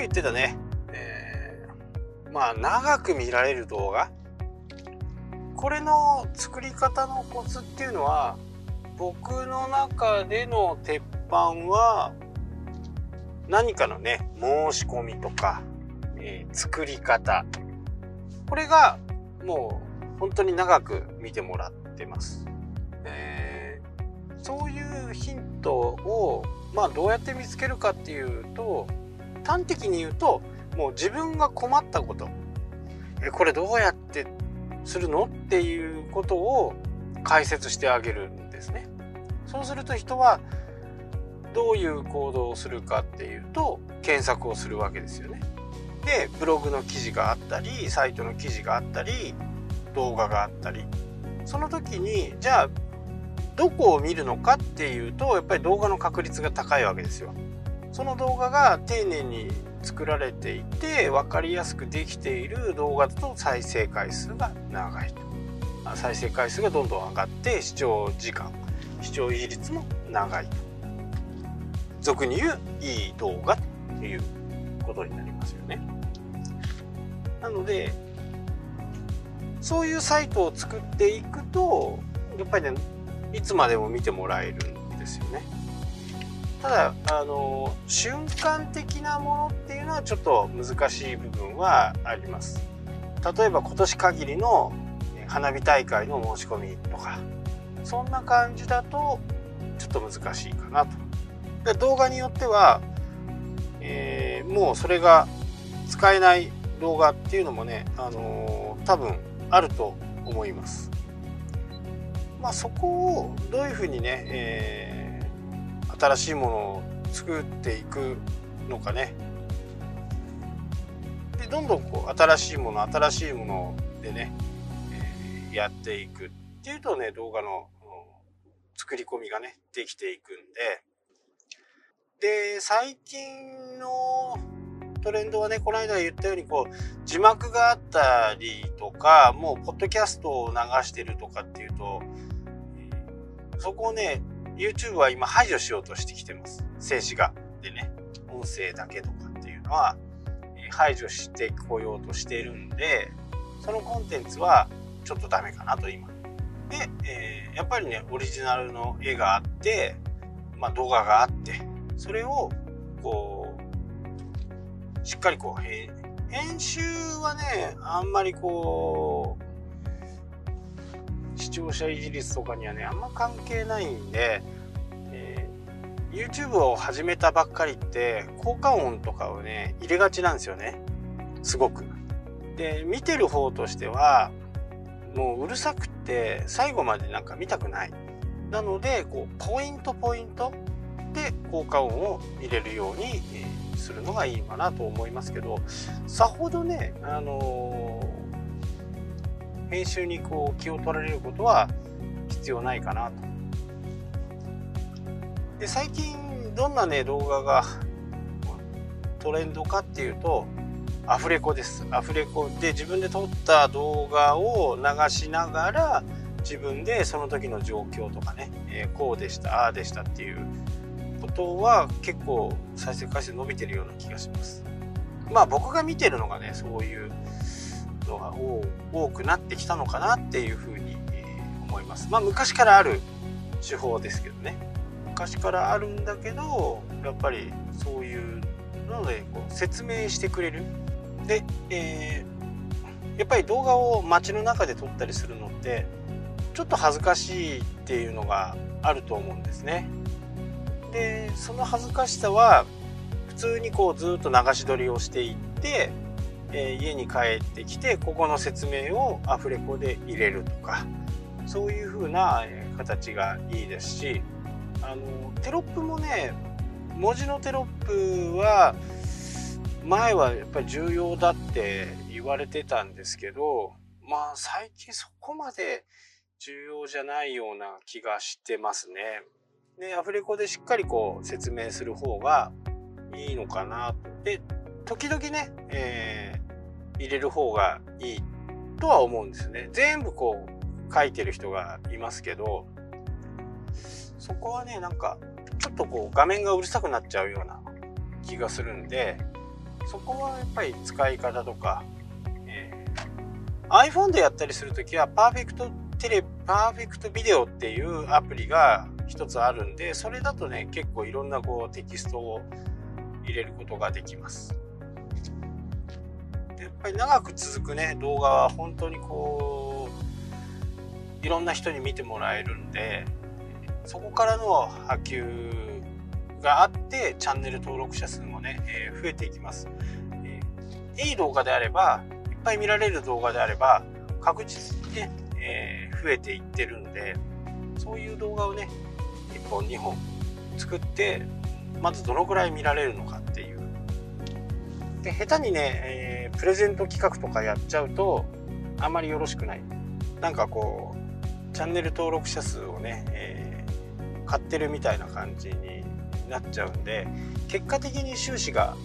言ってたね、えー、まあ長く見られる動画。これの作り方のコツっていうのは僕の中での鉄板は何かのね申し込みとか、えー、作り方。これがもう本当に長く見てもらってます。えー、そういうヒントをまあどうやって見つけるかっていうと端的に言うともう自分が困ったことえこれどうやってするのっていうことを解説してあげるんですね。そうすると人はどういう行動をするかっていうと検索をするわけですよね。でブログの記事があったりサイトの記事があったり動画があったりその時にじゃあどこを見るのかっていうとやっぱり動画の確率が高いわけですよ。その動画が丁寧に作られていて分かりやすくできている動画だと再生回数が長いと。再生回数がどんどん上がって視聴時間視聴維持率も長いと。俗に言ういい動画ということになりますよね。なのでそういうサイトを作っていくとやっぱりねいつまでも見てもらえるんですよね。ただあの瞬間的なものっていうのはちょっと難しい部分はあります。例えば今年限りの花火大会の申し込みとか。そんな感じだとちょっと難しいかなと。で動画によっては、えー、もうそれが使えない動画っていうのもね、あのー、多分あると思います。まあそこをどういうふうにね、えー新しいものを作っていくのかね。でどんどんこう新しいもの新しいものでね、えー、やっていくっていうとね動画の作り込みがねできていくんで。で最近のトレンドはねこの間言ったようにこう字幕があったりとかもうポッドキャストを流してるとかっていうとそこをね YouTube は今排除しようとしてきてます。静止画でね、音声だけとかっていうのはえ排除してこようとしているんで、そのコンテンツはちょっとダメかなと今。で、えー、やっぱりね、オリジナルの絵があって、まあ、動画があって、それをこう、しっかりこう編集はね、あんまりこう、視聴者維持率とかにはねあんま関係ないんで、えー、YouTube を始めたばっかりって効果音とかをね入れがちなんですよねすごく。で見てる方としてはもううるさくって最後までなんか見たくない。なのでこうポイントポイントで効果音を入れるように、え、するのがいいかなと思いますけどさほどねあのー編集にこう気を取られることは必要ないかなと。で最近どんなね動画がトレンドかっていうとアフレコですアフレコで自分で撮った動画を流しながら自分でその時の状況とかね、えー、こうでしたああでしたっていうことは結構再生回数伸びてるような気がしますまあ僕が見てるのがねそういうのが多くなってきたのかなっていうふうに思います。まあ昔からある手法ですけどね昔からあるんだけどやっぱりそういうのでこう説明してくれる。で、えー、やっぱり動画を街の中で撮ったりするのってちょっと恥ずかしいっていうのがあると思うんですね。でその恥ずかしさは普通にこうずっと流し撮りをしていってえー、家に帰ってきてここの説明をアフレコで入れるとかそういう風な形がいいですしあのテロップもね文字のテロップは前はやっぱり重要だって言われてたんですけどまあ最近そこまで重要じゃないような気がしてますね。でアフレコでしっかりこう説明する方がいいのかなと。で時々ね、え入れる方がいいとは思うんですね。全部こう書いてる人がいますけどそこはねなんかちょっとこう画面がうるさくなっちゃうような気がするんでそこはやっぱり使い方とか、えー、iPhone でやったりする時はパーフェクトテレパーフェクトビデオっていうアプリが一つあるんでそれだとね結構いろんなこうテキストを入れることができますぱり長く続くね動画は本当にこういろんな人に見てもらえるんでそこからの波及があってチャンネル登録者数もね、えー、増えていきます、えー、いい動画であればいっぱい見られる動画であれば確実にね、えー、増えていってるんでそういう動画をね1本2本作ってまずどのぐらい見られるのか。で下手にね、えー、プレゼント企画とかやっちゃうとあんまりよろしくない。なんかこうチャンネル登録者数をね、えー、買ってるみたいな感じになっちゃうんで結果的に収支が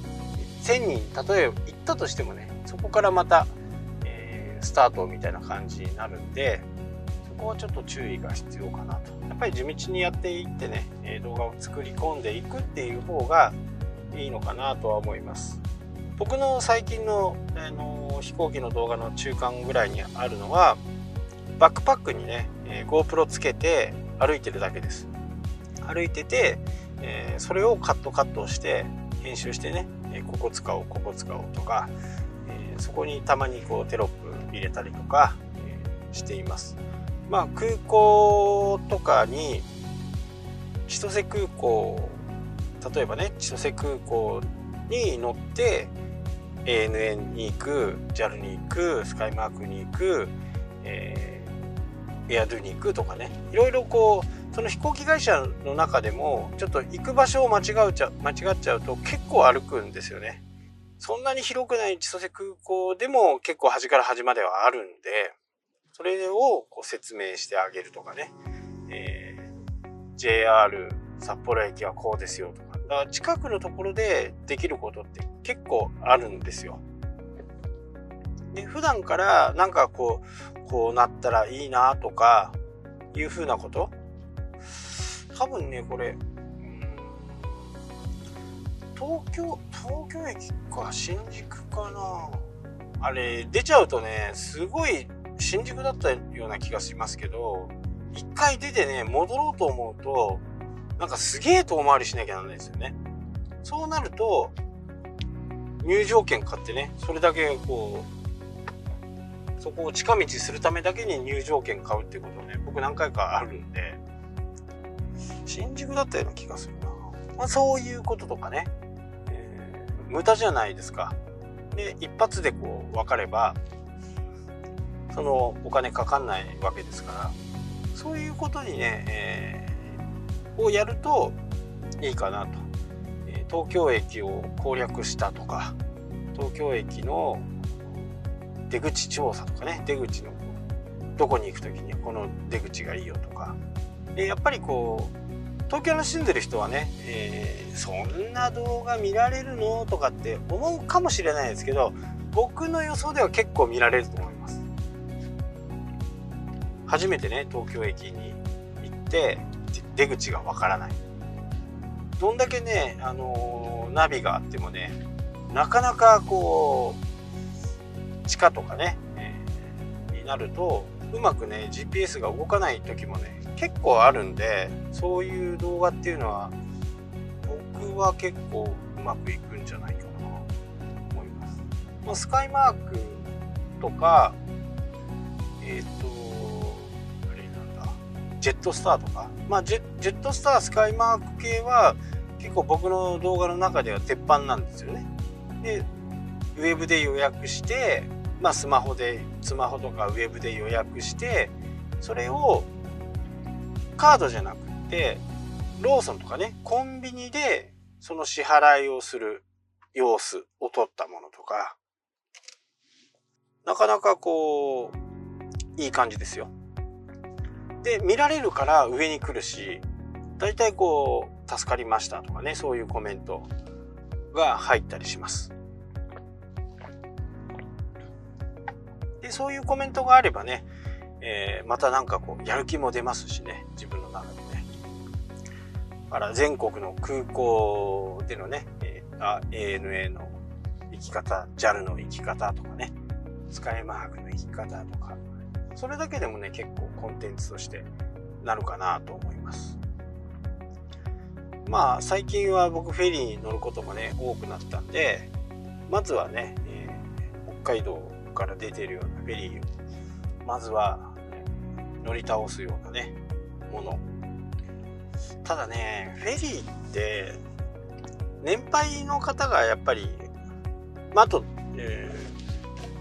1000人例えば行ったとしてもねそこからまた、えー、スタートみたいな感じになるんでそこはちょっと注意が必要かなと。やっぱり地道にやっていってね動画を作り込んでいくっていう方がいいのかなとは思います。僕の最近の、あの飛行機の動画の中間ぐらいにあるのはバックパックにね、え GoPro つけて歩いてるだけです。歩いてて、えー、それをカットカットして編集してね、えここ使おうここ使おうとか、えー、そこにたまにこうテロップ入れたりとか、えー、しています。まあ空港とかに千歳空港例えばね千歳空港に乗って ANN に行く JAL に行くスカイマークに行く、えー、エアドゥに行くとかねいろいろこうその飛行機会社の中でもちょっと行く場所を間違うちゃ間違っちゃうと結構歩くんですよね。そんなに広くない千歳空港でも結構端から端まではあるんでそれをこう説明してあげるとかね、えー、JR 札幌駅はこうですよとかだから近くのところでできることって結構あるんですよ。で普段からなんかこうこうなったらいいなとかいうふうなこと？多分ねこれ東京東京駅か新宿かなあれ出ちゃうとねすごい新宿だったような気がしますけど一回出てね戻ろうと思うとなんかすげえ遠回りしなきゃなんないですよね。そうなると入場券買ってねそれだけこうそこを近道するためだけに入場券買うっていうことね僕何回かあるんで新宿だったような気がするな、まあ、そういうこととかね、えー、無駄じゃないですか。で一発でこう分かればそのお金かかんないわけですからそういうことにね、えー、をやるといいかなと、え東京駅を攻略したとか東京駅の出口調査とかね出口のどこに行く時にこの出口がいいよとか。でやっぱりこう東京に住んでる人はね、えー、そんな動画見られるの？とかって思うかもしれないですけど僕の予想では結構見られると思います。初めてね東京駅に行って出口がわからないどんだけね、あのー、ナビがあってもねなかなかこう地下とかね、えー、になるとうまくね GPS が動かない時もね結構あるんでそういう動画っていうのは僕は結構うまくいくんじゃないかなと思います。まあ、スカイマークとかえっ、ー、とジェットスターとか、まあ、ジェジェットスタースカイマーク系は結構僕の動画の中では鉄板なんですよね。でウェブで予約して、まあ、スマホでスマホとかウェブで予約してそれをカードじゃなくってローソンとかねコンビニでその支払いをする様子を撮ったものとかなかなかこういい感じですよ。で見られるから上に来るし大体こう助かりましたとかねそういうコメントが入ったりします。でそういうコメントがあればね、えー、またなんかこうやる気も出ますしね自分の中でね。だから全国の空港でのね、えー、ANA の生き方 JAL の生き方とかねスカイマークの生き方とかそれだけでもね結構コンテンツとしてなるかなと思います。まあ最近は僕フェリーに乗ることもね多くなったんでまずはね、えー、北海道から出てるようなフェリーをまずは、乗り倒すようなねもの。ただねフェリーって年配の方がやっぱり、まあ、あと、え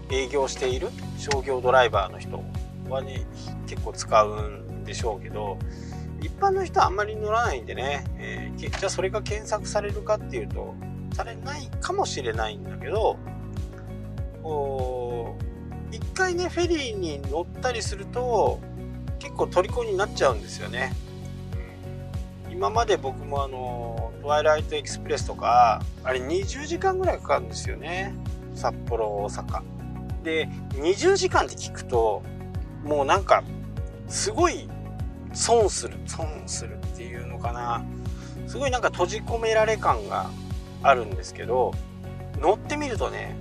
ー、営業している商業ドライバーの人はね結構使うんでしょうけど一般の人はあんまり乗らないんでね、えー、じゃあそれが検索されるかっていうとされないかもしれないんだけど一回ねフェリーに乗ったりすると結構虜になっちゃうんですよね。今まで僕もあのトワイライトエクスプレスとかあれ20時間ぐらいかかるんですよね。札幌大阪。で20時間って聞くともうなんかすごい損する損するっていうのかな。すごいなんか閉じ込められ感があるんですけど乗ってみるとね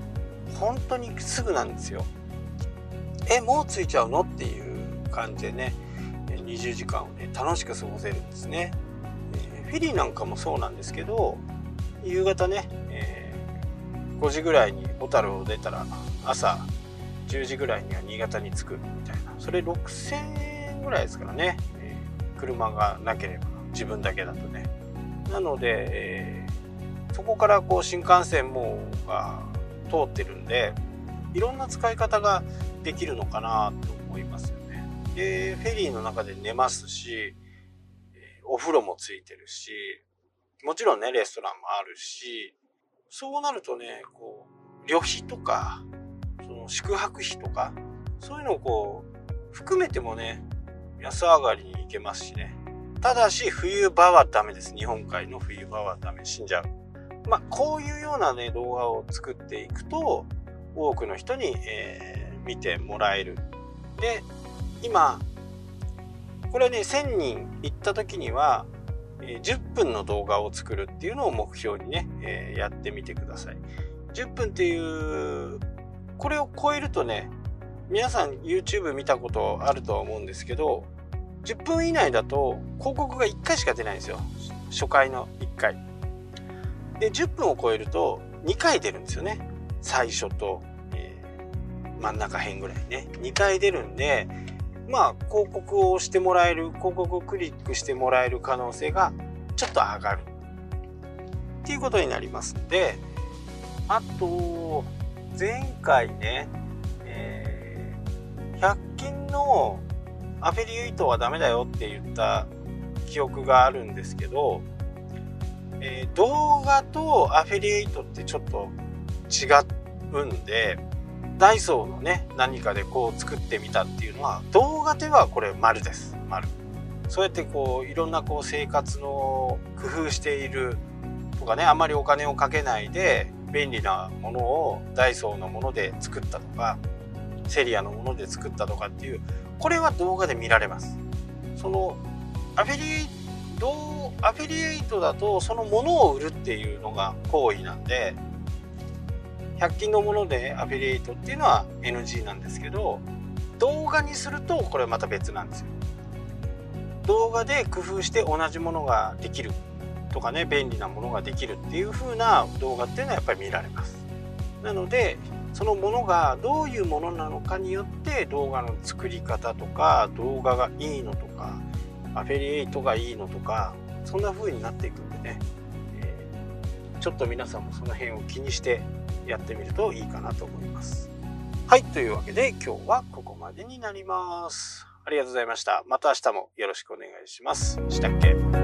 本当にすぐなんですよ。えもう着いちゃうのっていう感じでね20時間をね楽しく過ごせるんですね、えフェリーなんかもそうなんですけど夕方ね、えー、5時ぐらいに小樽を出たら朝10時ぐらいには新潟に着くみたいな。それ6000円ぐらいですからね、え、車がなければ自分だけだとね。なので、え、そこからこう新幹線もが通ってるんでいろんな使い方ができるのかなと思いますよね。でフェリーの中で寝ますしお風呂もついてるしもちろんねレストランもあるしそうなるとねこう旅費とかその宿泊費とかそういうのをこう含めてもね安上がりに行けますしね。ただし冬場はダメです。日本海の冬場はダメ。死んじゃう。まあこういうようなね動画を作っていくと多くの人に、えー、見てもらえる。で今これね1000人行った時には10分の動画を作るっていうのを目標にね、えー、やってみてください。10分っていうこれを超えるとね皆さん YouTube 見たことあるとは思うんですけど10分以内だと広告が1回しか出ないんですよ。初回の1回。で10分を超えると2回出るんですよね。最初と、えー、真ん中辺ぐらいね。2回出るんでまあ広告を押してもらえる広告をクリックしてもらえる可能性がちょっと上がる。っていうことになります。んであと前回ね、のアフィリエイトはダメだよって言った記憶があるんですけど、えー、動画とアフィリエイトってちょっと違うんでダイソーのね何かでこう作ってみたっていうのは動画ではこれ丸です。丸。そうやってこういろんなこう生活の工夫しているとかねあんまりお金をかけないで便利なものをダイソーのもので作ったとかセリアのもので作ったとかっていうこれは動画で見られます。そのアフィリエイトアフィリエイトだとそのものを売るっていうのが行為なんで100均のものでアフィリエイトっていうのは NG なんですけど動画にするとこれまた別なんですよ。動画で工夫して同じものができるとかね便利なものができるっていう風な動画っていうのはやっぱり見られます。なのでそのものがどういうものなのかによって動画の作り方とか動画がいいのとかアフィリエイトがいいのとかそんな風になっていくんでね、えー、ちょっと皆さんもその辺を気にしてやってみるといいかなと思います。はいというわけで今日はここまでになります。ありがとうございました。また明日もよろしくお願いします。したっけ？